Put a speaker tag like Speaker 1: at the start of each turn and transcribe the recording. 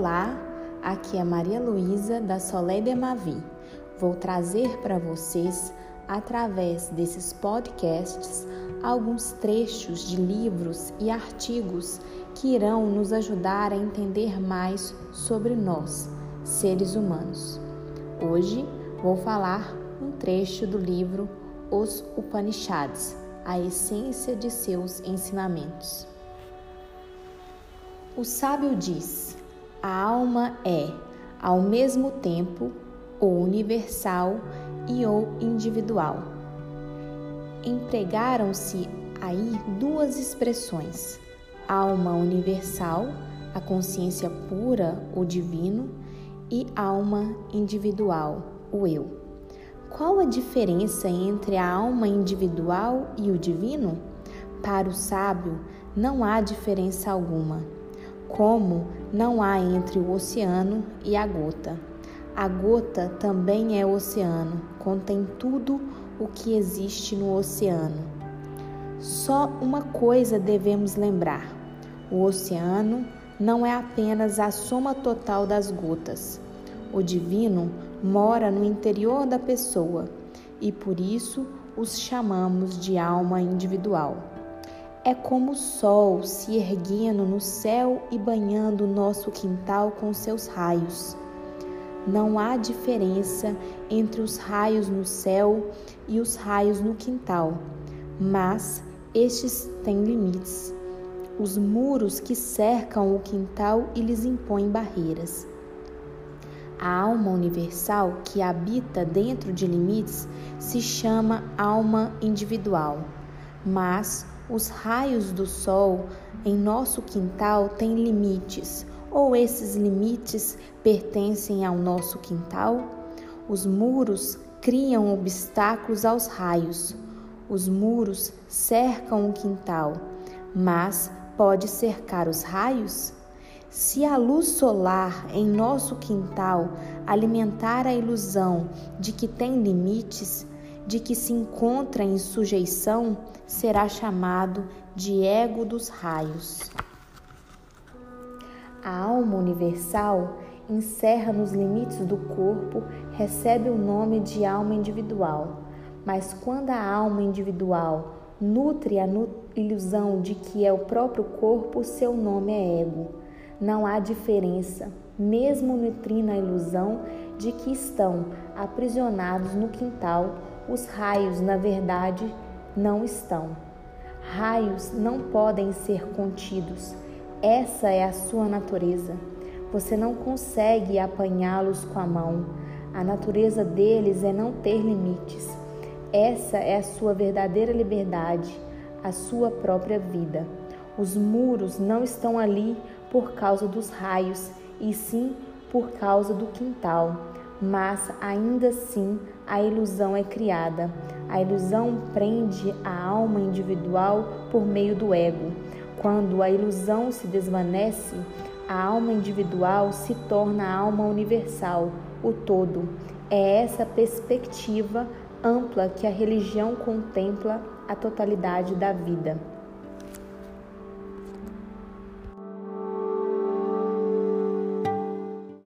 Speaker 1: Olá, aqui é Maria Luísa da Soleil de Mavi. Vou trazer para vocês, através desses podcasts, alguns trechos de livros e artigos que irão nos ajudar a entender mais sobre nós, seres humanos. Hoje vou falar um trecho do livro Os Upanishads, a essência de seus ensinamentos. O sábio diz: a alma é, ao mesmo tempo, o universal e o individual. Empregaram-se aí duas expressões: alma universal, a consciência pura, o divino, e alma individual, o eu. Qual a diferença entre a alma individual e o divino? Para o sábio, não há diferença alguma como não há entre o oceano e a gota. A gota também é oceano, contém tudo o que existe no oceano. Só uma coisa devemos lembrar: o oceano não é apenas a soma total das gotas. O divino mora no interior da pessoa e por isso os chamamos de alma individual é como o sol se erguendo no céu e banhando nosso quintal com seus raios. Não há diferença entre os raios no céu e os raios no quintal, mas estes têm limites. Os muros que cercam o quintal e lhes impõem barreiras. A alma universal que habita dentro de limites se chama alma individual, mas os raios do sol em nosso quintal têm limites, ou esses limites pertencem ao nosso quintal? Os muros criam obstáculos aos raios. Os muros cercam o quintal, mas pode cercar os raios? Se a luz solar em nosso quintal alimentar a ilusão de que tem limites, de que se encontra em sujeição, será chamado de ego dos raios. A alma universal encerra nos limites do corpo, recebe o nome de alma individual. Mas quando a alma individual nutre a ilusão de que é o próprio corpo, seu nome é ego. Não há diferença, mesmo nutrindo a ilusão de que estão aprisionados no quintal, os raios, na verdade, não estão. Raios não podem ser contidos. Essa é a sua natureza. Você não consegue apanhá-los com a mão. A natureza deles é não ter limites. Essa é a sua verdadeira liberdade, a sua própria vida. Os muros não estão ali por causa dos raios, e sim por causa do quintal. Mas ainda assim a ilusão é criada. A ilusão prende a alma individual por meio do ego. Quando a ilusão se desvanece, a alma individual se torna a alma universal, o todo. É essa perspectiva ampla que a religião contempla a totalidade da vida.